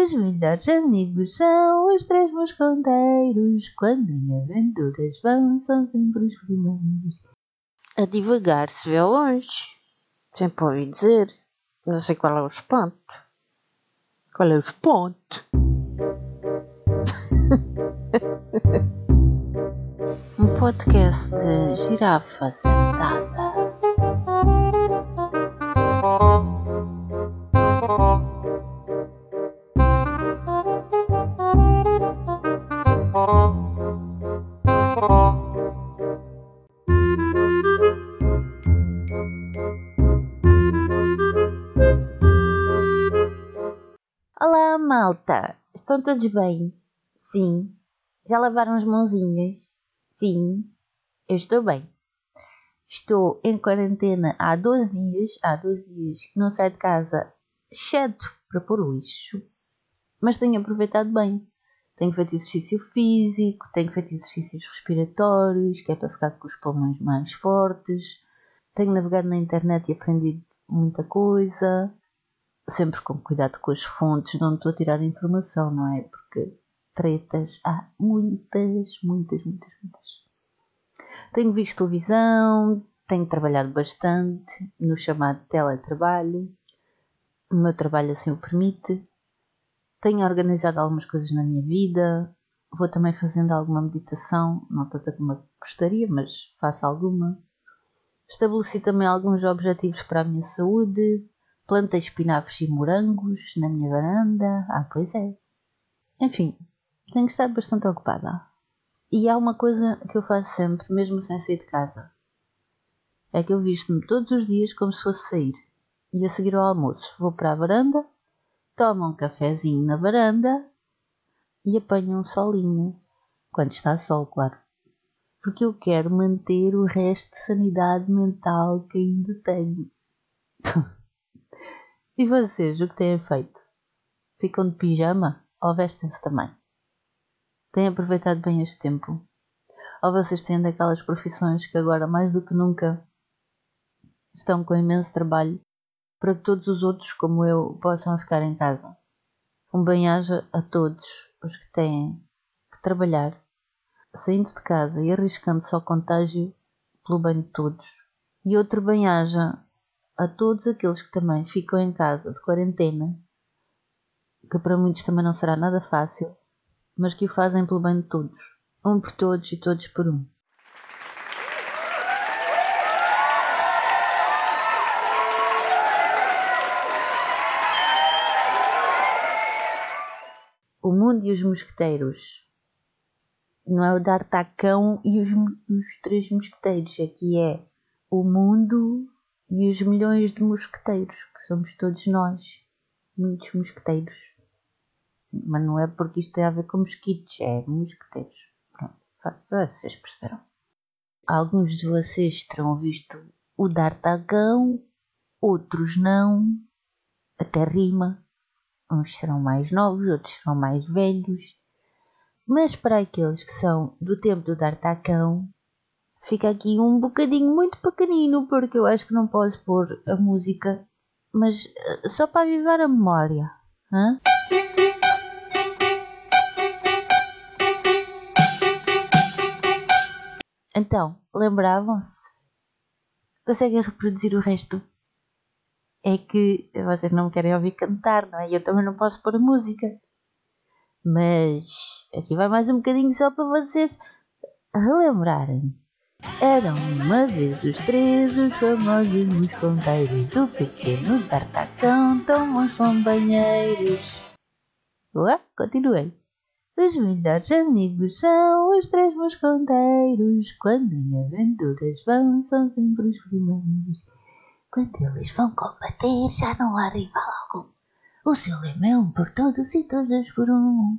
Os melhores amigos são os três mosconteiros. Quando em aventuras vão, são sempre os primeiros. A divagar se vê longe. Sempre ouvi dizer. Não sei qual é o espanto. Qual é o espanto? um podcast de girafa sentada. Malta! Estão todos bem? Sim. Já lavaram as mãozinhas? Sim. Eu estou bem. Estou em quarentena há 12 dias, há 12 dias que não saio de casa, exceto para pôr lixo, mas tenho aproveitado bem. Tenho feito exercício físico, tenho feito exercícios respiratórios, que é para ficar com os pulmões mais fortes. Tenho navegado na internet e aprendido muita coisa sempre com cuidado com as fontes de onde estou a tirar a informação, não é? Porque tretas há muitas, muitas, muitas, muitas. Tenho visto televisão, tenho trabalhado bastante no chamado teletrabalho, o meu trabalho assim o permite. Tenho organizado algumas coisas na minha vida, vou também fazendo alguma meditação, não tanta como gostaria, mas faço alguma. Estabeleci também alguns objetivos para a minha saúde, plantei espinafres e morangos na minha varanda. Ah, pois é. Enfim, tenho estado bastante ocupada. E há uma coisa que eu faço sempre, mesmo sem sair de casa. É que eu visto-me todos os dias como se fosse sair. E a seguir ao almoço vou para a varanda, tomo um cafezinho na varanda e apanho um solinho. Quando está sol, claro. Porque eu quero manter o resto de sanidade mental que ainda tenho. E vocês, o que têm feito? Ficam de pijama ou vestem-se também? Têm aproveitado bem este tempo? Ou vocês têm daquelas profissões que agora, mais do que nunca, estão com imenso trabalho para que todos os outros, como eu, possam ficar em casa? Um bem-aja a todos os que têm que trabalhar, saindo de casa e arriscando-se ao contágio pelo bem de todos. E outro bem-aja a todos aqueles que também ficam em casa de quarentena, que para muitos também não será nada fácil, mas que o fazem pelo bem de todos, um por todos e todos por um. O mundo e os mosqueteiros. Não é o D'Artacão e os, os três mosqueteiros, aqui é o mundo e os milhões de mosqueteiros, que somos todos nós, muitos mosqueteiros. Mas não é porque isto tem a ver com mosquitos, é mosqueteiros. Pronto, vocês perceberam. Alguns de vocês terão visto o D'Artagão, outros não, até rima. Uns serão mais novos, outros serão mais velhos. Mas para aqueles que são do tempo do D'Artagão, Fica aqui um bocadinho muito pequenino, porque eu acho que não posso pôr a música, mas uh, só para avivar a memória. Hã? Então, lembravam-se? Conseguem reproduzir o resto? É que vocês não me querem ouvir cantar, não é? Eu também não posso pôr música. Mas aqui vai mais um bocadinho só para vocês relembrarem. Eram uma vez os três os famosos mosconteiros do pequeno D'Artacão, tão bons companheiros. Boa, continuei. Os melhores amigos são os três mosconteiros. Quando em aventuras vão, são sempre os primeiros. Quando eles vão combater, já não há rival algum. O seu lema é um por todos e todos por um.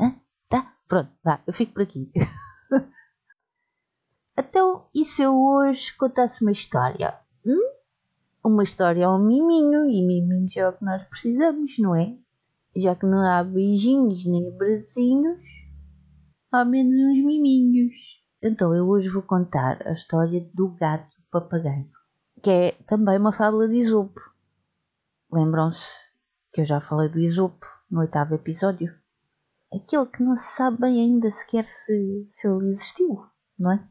Hã? Tá? Pronto, vá, eu fico por aqui. Então, e se eu hoje contasse uma história? Hum? Uma história é um miminho, e miminhos é o que nós precisamos, não é? Já que não há beijinhos nem abracinhos, há menos uns miminhos. Então, eu hoje vou contar a história do gato papagaio, que é também uma fábula de Isopo. Lembram-se que eu já falei do Isopo no oitavo episódio. Aquele que não se sabe bem ainda sequer se, se ele existiu, não é?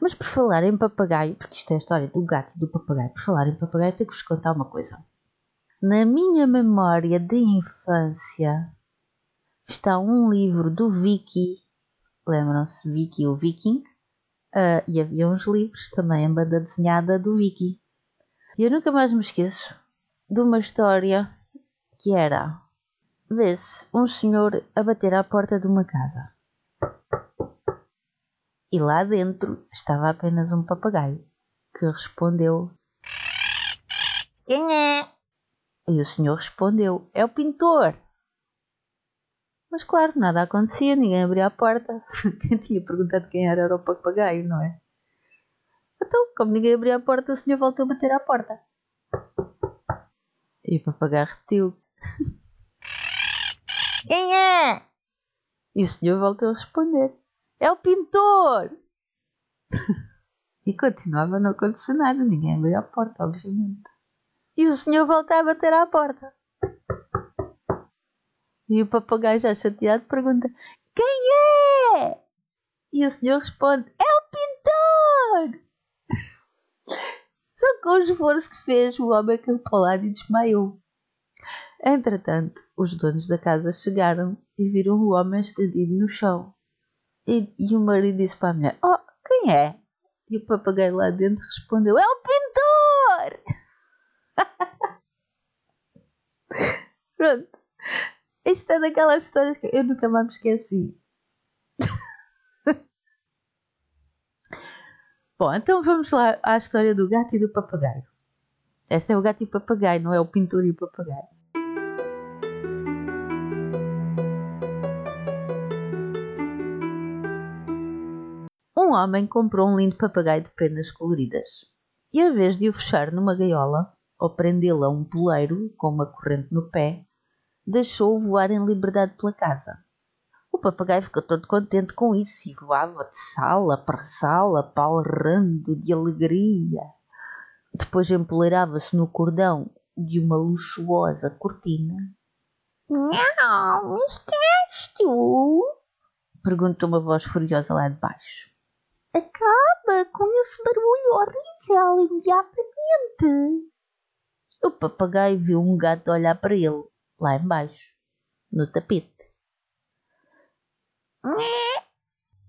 Mas por falar em papagaio, porque isto é a história do gato e do papagaio, por falar em papagaio, tenho que vos contar uma coisa. Na minha memória de infância está um livro do Vicky, lembram-se, Vicky o Viking, uh, e havia uns livros também em banda desenhada do Vicky. E eu nunca mais me esqueço de uma história que era vê-se um senhor a bater à porta de uma casa. E lá dentro estava apenas um papagaio que respondeu: Quem é? E o senhor respondeu: É o pintor. Mas claro, nada acontecia, ninguém abria a porta. Quem tinha perguntado quem era era o papagaio, não é? Então, como ninguém abria a porta, o senhor voltou a bater à porta. E o papagaio repetiu: Quem é? E o senhor voltou a responder: É o pintor! e continuava a não acontecer nada, ninguém abriu a porta, obviamente. E o senhor volta a bater à porta. E o papagaio, já chateado, pergunta: Quem é? E o senhor responde: É o pintor! Só com o esforço que fez, o homem caiu para o lado e desmaiou. Entretanto, os donos da casa chegaram e viram o homem estendido no chão. E, e o marido disse para a mulher: Oh, quem é? E o papagaio lá dentro respondeu: É o pintor! Pronto. Isto é daquelas histórias que eu nunca mais me esqueci. Bom, então vamos lá à história do gato e do papagaio. Este é o gato e o papagaio, não é o pintor e o papagaio. Um homem comprou um lindo papagaio de penas coloridas e, em vez de o fechar numa gaiola ou prendê-lo a um poleiro com uma corrente no pé, deixou-o voar em liberdade pela casa. O papagaio ficou todo contente com isso e voava de sala para sala, palrando de alegria. Depois empoleirava-se no cordão de uma luxuosa cortina. Não, isto és tu? Perguntou uma voz furiosa lá de baixo. Acaba com esse barulho horrível imediatamente. O papagaio viu um gato olhar para ele, lá embaixo, no tapete.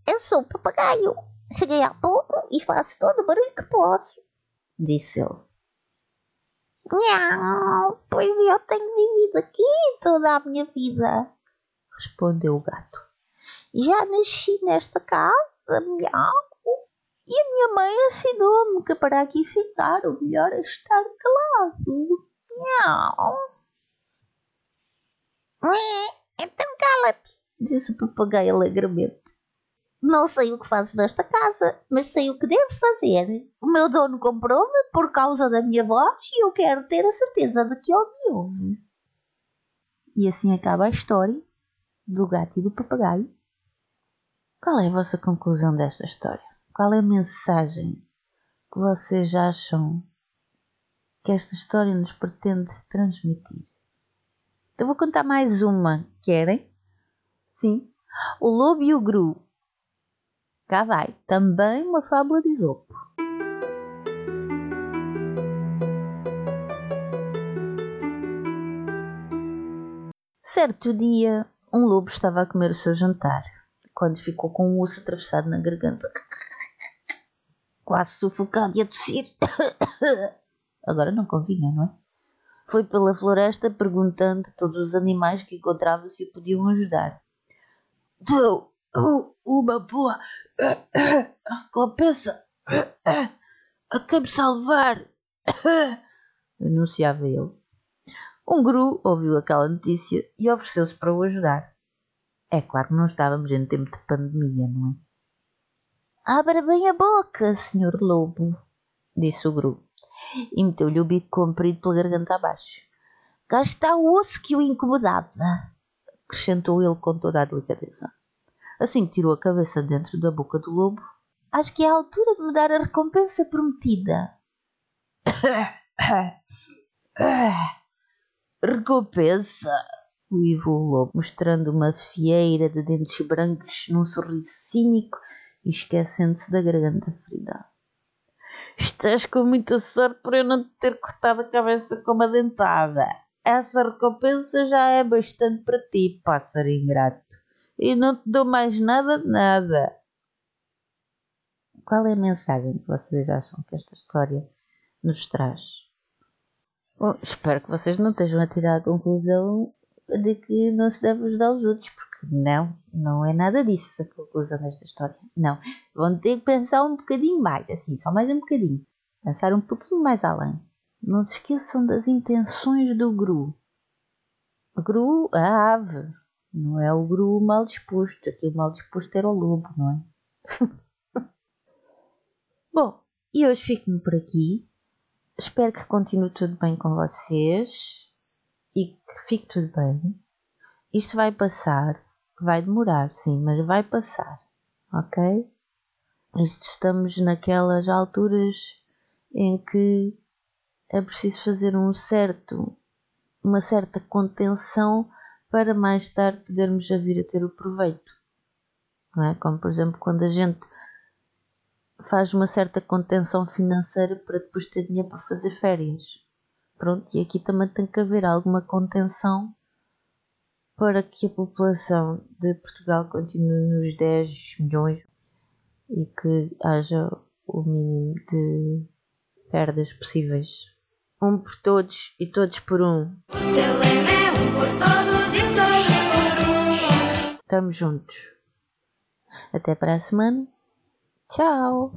Eu sou o papagaio. Cheguei há pouco e faço todo o barulho que posso, disse ele. Não, pois eu tenho vivido aqui toda a minha vida, respondeu o gato. Já nasci nesta casa, miau, e a minha mãe ensinou-me que para aqui ficar o melhor é estar calado. Miau. Então cala-te, disse o papagaio alegremente. Não sei o que fazes nesta casa, mas sei o que deves fazer. O meu dono comprou-me por causa da minha voz e eu quero ter a certeza de que ele me ouve. E assim acaba a história do gato e do papagaio. Qual é a vossa conclusão desta história? Qual é a mensagem que vocês acham que esta história nos pretende transmitir? Então vou contar mais uma. Querem? Sim. O Lobo e o Gru. Cá vai. Também uma fábula de Isopo. Certo dia, um lobo estava a comer o seu jantar, quando ficou com um osso atravessado na garganta. Quase sufocado e a tossir. Agora não convinha, não é? Foi pela floresta perguntando a todos os animais que encontrava se o podiam ajudar. Deu uma boa recompensa a quem me salvar, anunciava ele. Um guru ouviu aquela notícia e ofereceu-se para o ajudar. É claro que não estávamos em tempo de pandemia, não é? Abra bem a boca, senhor lobo, disse o guru e meteu-lhe o bico comprido pela garganta abaixo. Cá está o osso que o incomodava, acrescentou ele com toda a delicadeza. Assim que tirou a cabeça dentro da boca do lobo, acho que é a altura de me dar a recompensa prometida. recompensa! Uivou o lobo, mostrando uma fieira de dentes brancos num sorriso cínico e esquecendo-se da garganta ferida. Estás com muita sorte por eu não te ter cortado a cabeça com uma dentada. Essa recompensa já é bastante para ti, pássaro ingrato. E não te dou mais nada de nada. Qual é a mensagem que vocês acham que esta história nos traz? Bom, espero que vocês não estejam a tirar a conclusão de que não se deve ajudar os outros, porque não, não é nada disso a conclusão desta história. Não. Vão ter que pensar um bocadinho mais, assim, só mais um bocadinho. Pensar um pouquinho mais além. Não se esqueçam das intenções do Gru. Gru, a ave. Não é o Gru mal disposto. Aqui o mal disposto era o lobo, não é? Bom, e hoje fico-me por aqui. Espero que continue tudo bem com vocês e que fique tudo bem. Isto vai passar, vai demorar, sim, mas vai passar, ok? Estamos naquelas alturas em que é preciso fazer um certo, uma certa contenção para mais tarde podermos já vir a ter o proveito. Não é? Como por exemplo quando a gente faz uma certa contenção financeira para depois ter dinheiro para fazer férias. Pronto, e aqui também tem que haver alguma contenção para que a população de Portugal continue nos 10 milhões e que haja o mínimo de perdas possíveis. Um por todos e todos por um. O seu é um por todos e todos por um. Estamos juntos. Até para a semana. Tchau!